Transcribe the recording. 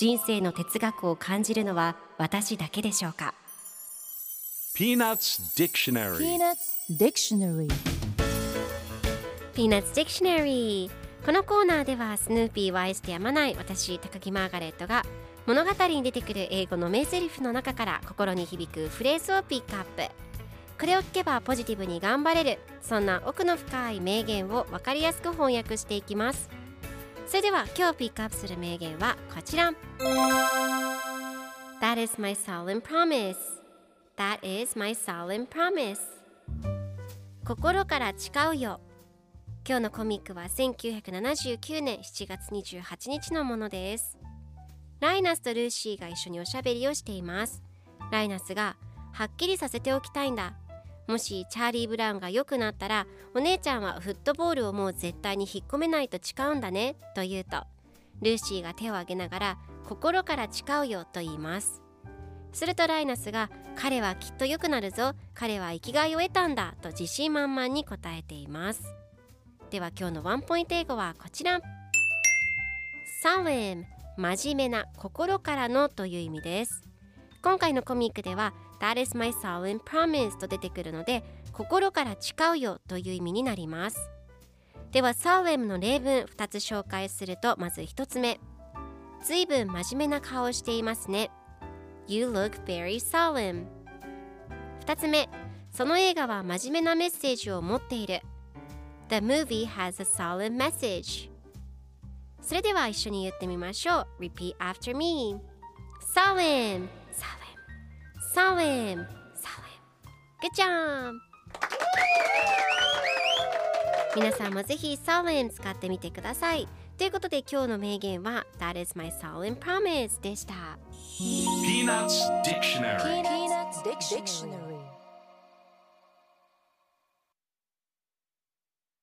人生の哲学を感じるのは私だけでしょうか？Peanuts Dictionary. Peanuts Dictionary. Peanuts Dictionary.このコーナーではスヌーピーを愛してやまない私高木マーガレットが物語に出てくる英語の名台詞の中から心に響くフレーズをピックアップ。これを聞けばポジティブに頑張れるそんな奥の深い名言を分かりやすく翻訳していきますそれでは今日ピックアップする名言はこちら。That is my solemn promise. That is my solemn promise. 心から誓うよ。今日のコミックは1979年7月28日のものです。ライナスとルーシーが一緒におしゃべりをしています。ライナスがはっきりさせておきたいんだ。もしチャーリー・ブラウンが良くなったらお姉ちゃんはフットボールをもう絶対に引っ込めないと誓うんだねと言うとルーシーが手を挙げながら心から誓うよと言います。するとライナスが彼はきっと良くなるぞ彼は生きがいを得たんだと自信満々に答えています。では今日のワンポイント英語はこちら。Solemn 真面目な心からのという意味です。今回のコミックでは That is my solemn promise と出てくるので心から誓うよという意味になります。では solemn の例文2つ紹介するとまず1つ目。ずいぶん真面目な顔をしていますね。You look very solemn. 2つ目。その映画は真面目なメッセージを持っている。The movie has a solemn message. それでは一緒に言ってみましょう。Repeat after me. Solemn. Solemn. Solemn. Good job! さんもぜひ solemn 使ってみてください。ということで今日の名言は That is my solemn promise でした。 Peanuts Dictionary. Peanuts Dictionary.